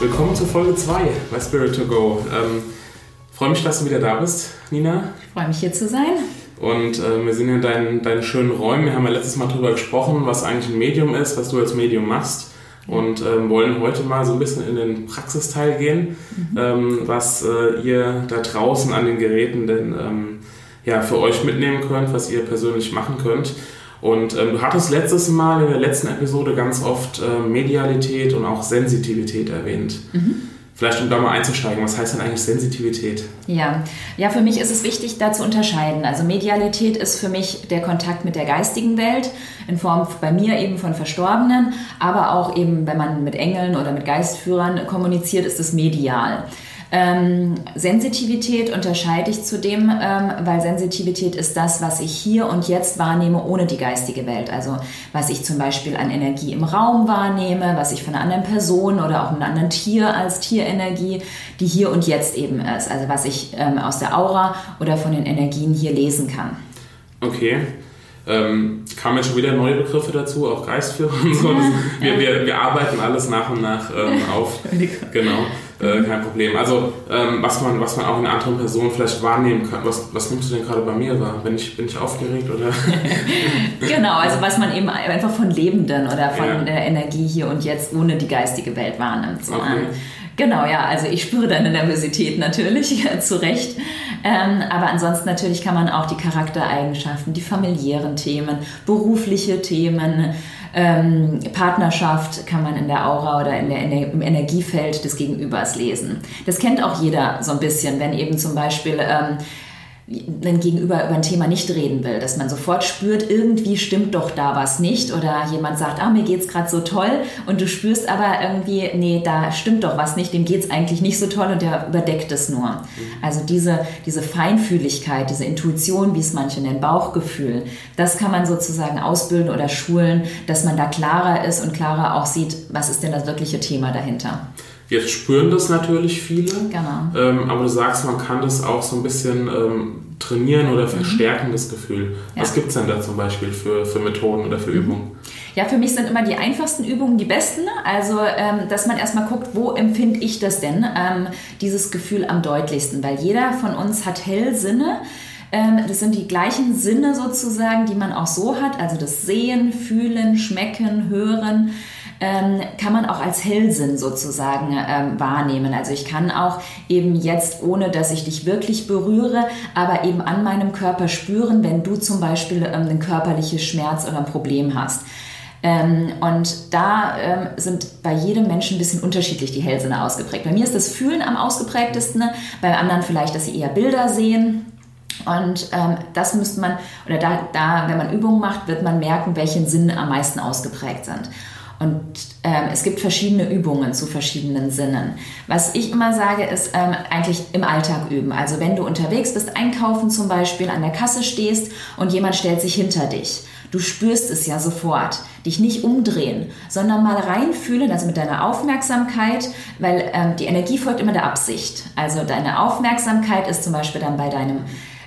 Willkommen zur Folge 2 bei Spirit to Go. Ähm, freue mich, dass du wieder da bist, Nina. Ich freue mich hier zu sein. Und äh, wir sind in deinen, deinen schönen Räumen. Wir haben ja letztes Mal darüber gesprochen, was eigentlich ein Medium ist, was du als Medium machst. Und ähm, wollen heute mal so ein bisschen in den Praxisteil gehen, mhm. ähm, was äh, ihr da draußen an den Geräten denn ähm, ja, für euch mitnehmen könnt, was ihr persönlich machen könnt. Und ähm, du hattest letztes Mal in der letzten Episode ganz oft äh, Medialität und auch Sensitivität erwähnt. Mhm. Vielleicht um da mal einzusteigen, was heißt denn eigentlich Sensitivität? Ja, ja, für mich ist es wichtig, da zu unterscheiden. Also Medialität ist für mich der Kontakt mit der geistigen Welt in Form bei mir eben von Verstorbenen, aber auch eben, wenn man mit Engeln oder mit Geistführern kommuniziert, ist es medial. Ähm, Sensitivität unterscheide ich zudem, ähm, weil Sensitivität ist das, was ich hier und jetzt wahrnehme ohne die geistige Welt. Also was ich zum Beispiel an Energie im Raum wahrnehme, was ich von einer anderen Person oder auch einem anderen Tier als Tierenergie, die hier und jetzt eben ist. Also was ich ähm, aus der Aura oder von den Energien hier lesen kann. Okay. Ähm, kamen jetzt schon wieder neue Begriffe dazu, auch Geistführer und so. Das, wir, wir, wir arbeiten alles nach und nach ähm, auf. genau. Äh, kein Problem. Also ähm, was, man, was man auch in anderen Personen vielleicht wahrnehmen kann. Was, was nimmst du denn gerade bei mir wahr? Bin ich, bin ich aufgeregt oder? genau, also was man eben einfach von Lebenden oder von ja. der Energie hier und jetzt ohne die geistige Welt wahrnimmt. So, okay. Genau, ja, also ich spüre deine Nervosität natürlich, zu Recht. Ähm, aber ansonsten natürlich kann man auch die Charaktereigenschaften, die familiären Themen, berufliche Themen, ähm, Partnerschaft kann man in der Aura oder in der, im Energiefeld des Gegenübers lesen. Das kennt auch jeder so ein bisschen, wenn eben zum Beispiel ähm, wenn Gegenüber über ein Thema nicht reden will, dass man sofort spürt, irgendwie stimmt doch da was nicht oder jemand sagt, ah, mir geht's gerade so toll und du spürst aber irgendwie, nee, da stimmt doch was nicht, dem geht's eigentlich nicht so toll und der überdeckt es nur. Mhm. Also diese, diese Feinfühligkeit, diese Intuition, wie es manche nennen, Bauchgefühl, das kann man sozusagen ausbilden oder schulen, dass man da klarer ist und klarer auch sieht, was ist denn das wirkliche Thema dahinter. Jetzt spüren das natürlich viele, genau. ähm, aber du sagst, man kann das auch so ein bisschen ähm, trainieren oder mhm. verstärken, mhm. das Gefühl. Ja. Was gibt es denn da zum Beispiel für, für Methoden oder für mhm. Übungen? Ja, für mich sind immer die einfachsten Übungen die besten. Also, ähm, dass man erstmal guckt, wo empfinde ich das denn, ähm, dieses Gefühl am deutlichsten, weil jeder von uns hat Hellsinne. Ähm, das sind die gleichen Sinne sozusagen, die man auch so hat, also das Sehen, Fühlen, Schmecken, Hören ähm, kann man auch als Hellsinn sozusagen ähm, wahrnehmen. Also ich kann auch eben jetzt, ohne dass ich dich wirklich berühre, aber eben an meinem Körper spüren, wenn du zum Beispiel ähm, ein körperliches Schmerz oder ein Problem hast. Ähm, und da ähm, sind bei jedem Menschen ein bisschen unterschiedlich die Hellsinne ausgeprägt. Bei mir ist das Fühlen am ausgeprägtesten, bei anderen vielleicht, dass sie eher Bilder sehen. Und ähm, das müsste man, oder da, da, wenn man Übungen macht, wird man merken, welche Sinne am meisten ausgeprägt sind. Und ähm, es gibt verschiedene Übungen zu verschiedenen Sinnen. Was ich immer sage, ist ähm, eigentlich im Alltag üben. Also wenn du unterwegs bist, einkaufen zum Beispiel, an der Kasse stehst und jemand stellt sich hinter dich. Du spürst es ja sofort. Dich nicht umdrehen, sondern mal reinfühlen, also mit deiner Aufmerksamkeit, weil ähm, die Energie folgt immer der Absicht. Also deine Aufmerksamkeit ist zum Beispiel dann bei deinem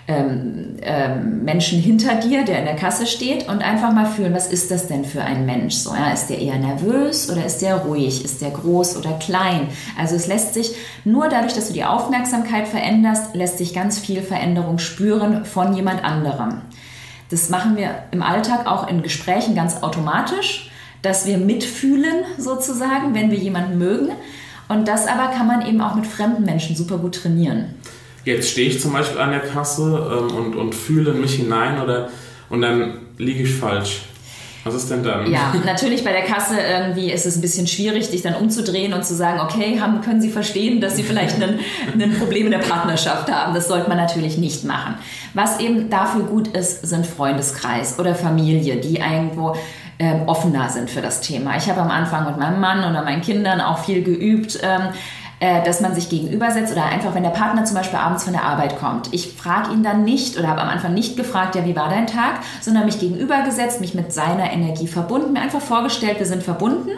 ähm, ähm, Menschen hinter dir, der in der Kasse steht und einfach mal fühlen, was ist das denn für ein Mensch? So, ja, ist der eher nervös oder ist der ruhig? Ist der groß oder klein? Also es lässt sich nur dadurch, dass du die Aufmerksamkeit veränderst, lässt sich ganz viel Veränderung spüren von jemand anderem. Das machen wir im Alltag auch in Gesprächen ganz automatisch, dass wir mitfühlen sozusagen, wenn wir jemanden mögen. Und das aber kann man eben auch mit fremden Menschen super gut trainieren. Jetzt stehe ich zum Beispiel an der Kasse ähm, und, und fühle mich hinein oder und dann liege ich falsch. Was ist denn dann? Ja, natürlich bei der Kasse irgendwie ist es ein bisschen schwierig, dich dann umzudrehen und zu sagen, okay, haben, können Sie verstehen, dass Sie vielleicht ein, Problem in der Partnerschaft haben. Das sollte man natürlich nicht machen. Was eben dafür gut ist, sind Freundeskreis oder Familie, die irgendwo ähm, offener sind für das Thema. Ich habe am Anfang mit meinem Mann oder meinen Kindern auch viel geübt. Ähm, äh, dass man sich gegenübersetzt oder einfach, wenn der Partner zum Beispiel abends von der Arbeit kommt. Ich frage ihn dann nicht oder habe am Anfang nicht gefragt, ja, wie war dein Tag, sondern mich gegenübergesetzt, mich mit seiner Energie verbunden, mir einfach vorgestellt, wir sind verbunden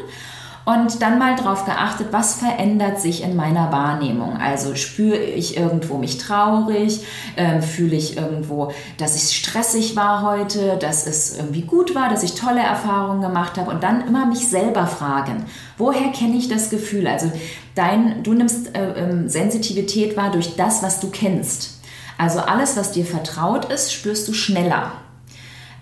und dann mal darauf geachtet, was verändert sich in meiner Wahrnehmung. Also spüre ich irgendwo mich traurig, äh, fühle ich irgendwo, dass es stressig war heute, dass es irgendwie gut war, dass ich tolle Erfahrungen gemacht habe und dann immer mich selber fragen, woher kenne ich das Gefühl? Also dein, du nimmst äh, äh, Sensitivität wahr durch das, was du kennst. Also alles, was dir vertraut ist, spürst du schneller.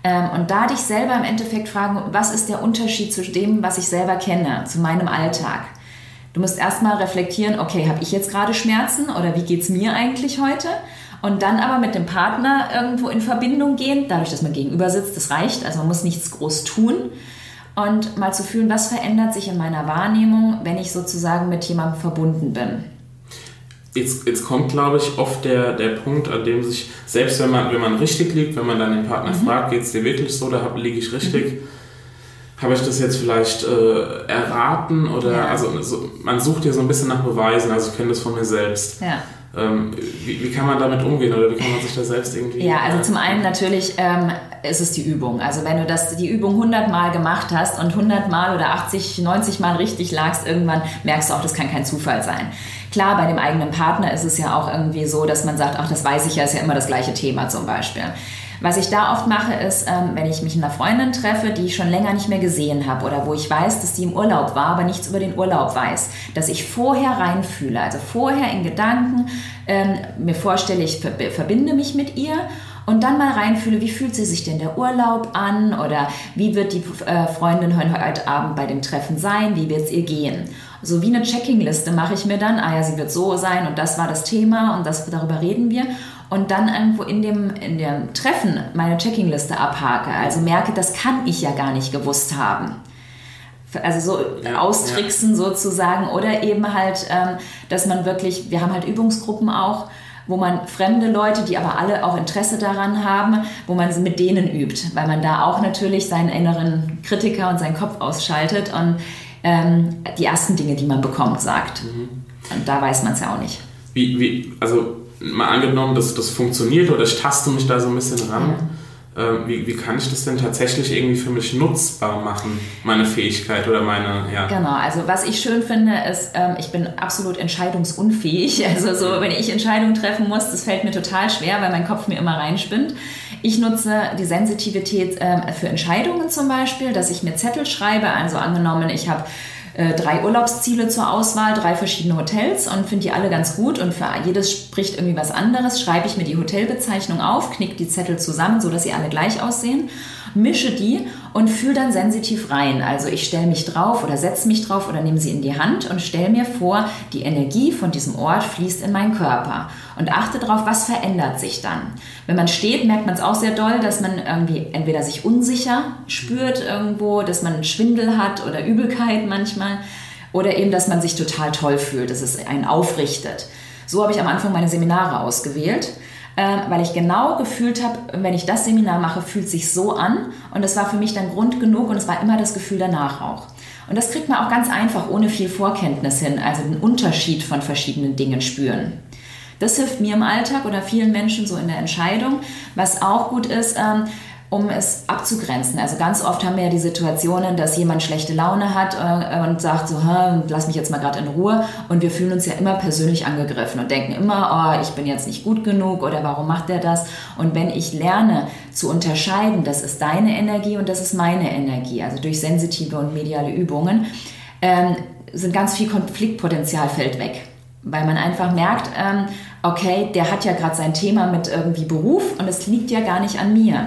Ähm, und da dich selber im Endeffekt fragen, was ist der Unterschied zu dem, was ich selber kenne, zu meinem Alltag? Du musst erstmal reflektieren, okay, habe ich jetzt gerade Schmerzen oder wie geht es mir eigentlich heute? Und dann aber mit dem Partner irgendwo in Verbindung gehen, dadurch, dass man gegenüber sitzt, das reicht, also man muss nichts groß tun. Und mal zu fühlen, was verändert sich in meiner Wahrnehmung, wenn ich sozusagen mit jemandem verbunden bin jetzt, jetzt kommt, glaube ich, oft der, der Punkt, an dem sich, selbst wenn man, wenn man richtig liegt, wenn man dann den Partner mhm. fragt, geht es dir wirklich so, da liege ich richtig, mhm. habe ich das jetzt vielleicht äh, erraten oder, ja. also so, man sucht ja so ein bisschen nach Beweisen, also ich kenne das von mir selbst. Ja. Ähm, wie, wie, kann man damit umgehen oder wie kann man sich da selbst irgendwie... Ja, also zum einen natürlich ähm, ist es die Übung. Also wenn du das, die Übung 100 Mal gemacht hast und 100 Mal oder 80, 90 Mal richtig lagst, irgendwann merkst du auch, das kann kein Zufall sein. Klar, bei dem eigenen Partner ist es ja auch irgendwie so, dass man sagt, ach, das weiß ich ja, ist ja immer das gleiche Thema zum Beispiel. Was ich da oft mache, ist, ähm, wenn ich mich mit einer Freundin treffe, die ich schon länger nicht mehr gesehen habe oder wo ich weiß, dass die im Urlaub war, aber nichts über den Urlaub weiß, dass ich vorher reinfühle, also vorher in Gedanken ähm, mir vorstelle, ich verbinde mich mit ihr und dann mal reinfühle, wie fühlt sie sich denn der Urlaub an oder wie wird die äh, Freundin heute Abend bei dem Treffen sein, wie wird es ihr gehen. So wie eine Checkingliste mache ich mir dann, ah ja, sie wird so sein und das war das Thema und das, darüber reden wir und dann irgendwo in dem, in dem Treffen meine Checkingliste abhake. Also merke, das kann ich ja gar nicht gewusst haben. Also so ja, austricksen ja. sozusagen oder eben halt, ähm, dass man wirklich, wir haben halt Übungsgruppen auch, wo man fremde Leute, die aber alle auch Interesse daran haben, wo man mit denen übt, weil man da auch natürlich seinen inneren Kritiker und seinen Kopf ausschaltet und ähm, die ersten Dinge, die man bekommt, sagt. Mhm. Und da weiß man es ja auch nicht. Wie, wie, also mal angenommen, dass das funktioniert oder ich taste mich da so ein bisschen ran. Ja. Ähm, wie, wie kann ich das denn tatsächlich irgendwie für mich nutzbar machen, meine Fähigkeit oder meine, ja. Genau, also was ich schön finde, ist, ähm, ich bin absolut entscheidungsunfähig. Also so, wenn ich Entscheidungen treffen muss, das fällt mir total schwer, weil mein Kopf mir immer reinspinnt. Ich nutze die Sensitivität ähm, für Entscheidungen zum Beispiel, dass ich mir Zettel schreibe. Also angenommen, ich habe äh, drei Urlaubsziele zur Auswahl, drei verschiedene Hotels und finde die alle ganz gut und für jedes spricht irgendwie was anderes. Schreibe ich mir die Hotelbezeichnung auf, knicke die Zettel zusammen, sodass sie alle gleich aussehen, mische die und fühle dann sensitiv rein. Also ich stelle mich drauf oder setze mich drauf oder nehme sie in die Hand und stelle mir vor, die Energie von diesem Ort fließt in meinen Körper und achte darauf, was verändert sich dann. Wenn man steht, merkt man es auch sehr doll, dass man irgendwie entweder sich unsicher spürt irgendwo, dass man Schwindel hat oder Übelkeit manchmal oder eben, dass man sich total toll fühlt, dass es einen aufrichtet. So habe ich am Anfang meine Seminare ausgewählt weil ich genau gefühlt habe, wenn ich das Seminar mache, fühlt sich so an. Und das war für mich dann Grund genug und es war immer das Gefühl danach auch. Und das kriegt man auch ganz einfach ohne viel Vorkenntnis hin, also den Unterschied von verschiedenen Dingen spüren. Das hilft mir im Alltag oder vielen Menschen so in der Entscheidung. Was auch gut ist, ähm, um es abzugrenzen. Also ganz oft haben wir ja die Situationen, dass jemand schlechte Laune hat äh, und sagt so, lass mich jetzt mal gerade in Ruhe. Und wir fühlen uns ja immer persönlich angegriffen und denken immer, oh, ich bin jetzt nicht gut genug oder warum macht er das? Und wenn ich lerne zu unterscheiden, das ist deine Energie und das ist meine Energie, also durch sensitive und mediale Übungen, ähm, sind ganz viel Konfliktpotenzial fällt weg. Weil man einfach merkt, ähm, okay, der hat ja gerade sein Thema mit irgendwie Beruf und es liegt ja gar nicht an mir.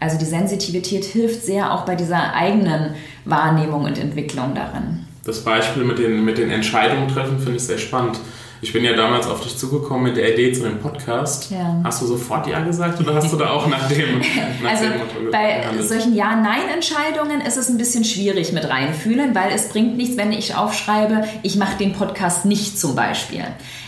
Also die Sensitivität hilft sehr auch bei dieser eigenen Wahrnehmung und Entwicklung darin. Das Beispiel mit den, mit den Entscheidungen treffen finde ich sehr spannend. Ich bin ja damals auf dich zugekommen mit der Idee zu dem Podcast. Ja. Hast du sofort Ja gesagt oder hast du da auch nach dem, nach also dem Bei gehandelt? solchen Ja-Nein-Entscheidungen ist es ein bisschen schwierig mit reinfühlen, weil es bringt nichts, wenn ich aufschreibe, ich mache den Podcast nicht zum Beispiel.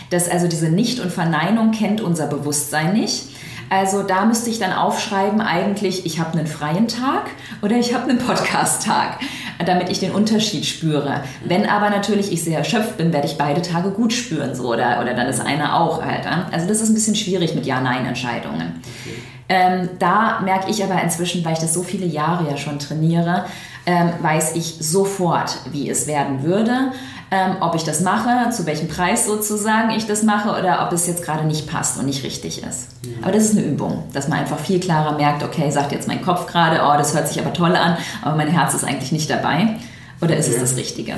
Das, also diese Nicht- und Verneinung kennt unser Bewusstsein nicht. Also da müsste ich dann aufschreiben, eigentlich, ich habe einen freien Tag oder ich habe einen Podcast-Tag, damit ich den Unterschied spüre. Wenn aber natürlich ich sehr erschöpft bin, werde ich beide Tage gut spüren, so oder, oder dann ist einer auch halt. Also das ist ein bisschen schwierig mit Ja-Nein-Entscheidungen. Okay. Ähm, da merke ich aber inzwischen, weil ich das so viele Jahre ja schon trainiere, ähm, weiß ich sofort, wie es werden würde, ähm, ob ich das mache, zu welchem Preis sozusagen ich das mache oder ob es jetzt gerade nicht passt und nicht richtig ist. Ja. Aber das ist eine Übung, dass man einfach viel klarer merkt, okay, sagt jetzt mein Kopf gerade, oh, das hört sich aber toll an, aber mein Herz ist eigentlich nicht dabei. Oder ist ja. es das Richtige? Ja.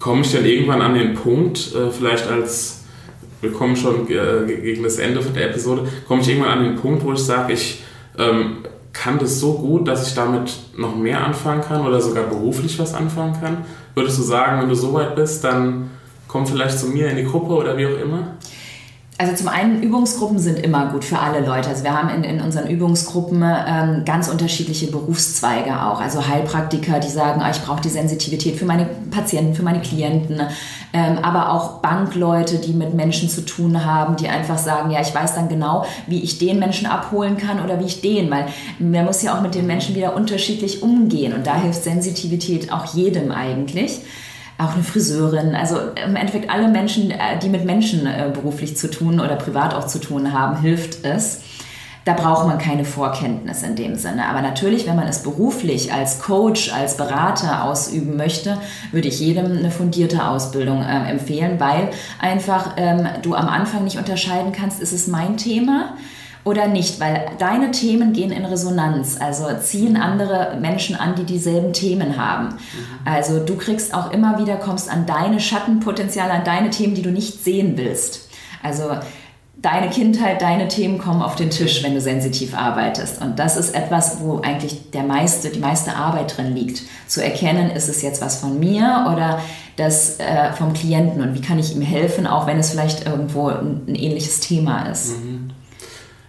Komme ich dann irgendwann an den Punkt, äh, vielleicht als wir kommen schon äh, gegen das Ende von der Episode, komme ich irgendwann an den Punkt, wo ich sage, ich ähm, kann das so gut, dass ich damit noch mehr anfangen kann oder sogar beruflich was anfangen kann? Würdest du sagen, wenn du so weit bist, dann komm vielleicht zu mir in die Gruppe oder wie auch immer? Also zum einen, Übungsgruppen sind immer gut für alle Leute. Also wir haben in, in unseren Übungsgruppen ähm, ganz unterschiedliche Berufszweige auch. Also Heilpraktiker, die sagen, ah, ich brauche die Sensitivität für meine Patienten, für meine Klienten. Ähm, aber auch Bankleute, die mit Menschen zu tun haben, die einfach sagen, ja, ich weiß dann genau, wie ich den Menschen abholen kann oder wie ich den. Weil man muss ja auch mit den Menschen wieder unterschiedlich umgehen. Und da hilft Sensitivität auch jedem eigentlich auch eine Friseurin, also im Endeffekt alle Menschen, äh, die mit Menschen äh, beruflich zu tun oder privat auch zu tun haben, hilft es. Da braucht man keine Vorkenntnis in dem Sinne. Aber natürlich, wenn man es beruflich als Coach, als Berater ausüben möchte, würde ich jedem eine fundierte Ausbildung äh, empfehlen, weil einfach ähm, du am Anfang nicht unterscheiden kannst, ist es mein Thema? Oder nicht, weil deine Themen gehen in Resonanz, also ziehen andere Menschen an, die dieselben Themen haben. Mhm. Also du kriegst auch immer wieder, kommst an deine Schattenpotenziale, an deine Themen, die du nicht sehen willst. Also deine Kindheit, deine Themen kommen auf den Tisch, wenn du sensitiv arbeitest. Und das ist etwas, wo eigentlich der meiste, die meiste Arbeit drin liegt. Zu erkennen, ist es jetzt was von mir oder das äh, vom Klienten und wie kann ich ihm helfen, auch wenn es vielleicht irgendwo ein, ein ähnliches Thema ist. Mhm.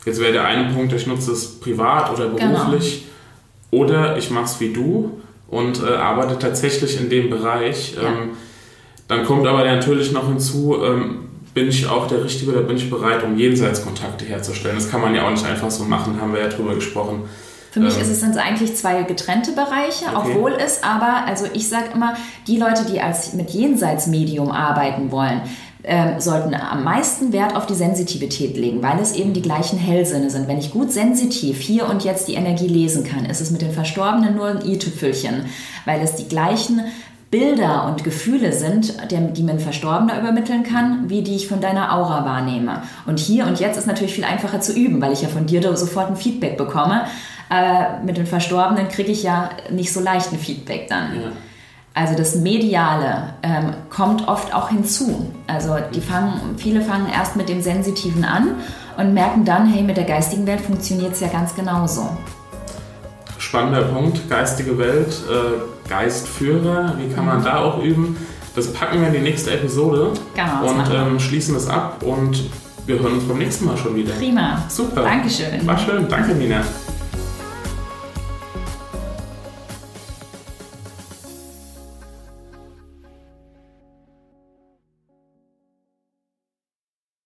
Jetzt wäre der eine Punkt, ich nutze es privat oder genau. beruflich genau. oder ich mache es wie du und äh, arbeite tatsächlich in dem Bereich. Ja. Ähm, dann kommt aber natürlich noch hinzu, ähm, bin ich auch der Richtige oder bin ich bereit, um Jenseitskontakte herzustellen? Das kann man ja auch nicht einfach so machen, haben wir ja drüber gesprochen. Für mich ähm, ist es sind eigentlich zwei getrennte Bereiche, okay. obwohl es aber, also ich sage immer, die Leute, die als mit Jenseitsmedium arbeiten wollen, ähm, sollten am meisten Wert auf die Sensitivität legen, weil es eben die gleichen Hellsinne sind. Wenn ich gut sensitiv hier und jetzt die Energie lesen kann, ist es mit den Verstorbenen nur ein i-Tüpfelchen, weil es die gleichen Bilder und Gefühle sind, die mir ein Verstorbener übermitteln kann, wie die ich von deiner Aura wahrnehme. Und hier und jetzt ist natürlich viel einfacher zu üben, weil ich ja von dir sofort ein Feedback bekomme. Aber mit den Verstorbenen kriege ich ja nicht so leicht ein Feedback dann. Ja. Also das Mediale ähm, kommt oft auch hinzu. Also die fangen, viele fangen erst mit dem Sensitiven an und merken dann, hey, mit der geistigen Welt funktioniert es ja ganz genauso. Spannender Punkt, geistige Welt, äh, Geistführer, wie kann man mhm. da auch üben? Das packen wir in die nächste Episode genau, und ähm, schließen das ab und wir hören uns beim nächsten Mal schon wieder. Prima. Super. Dankeschön. War schön. Danke, Nina.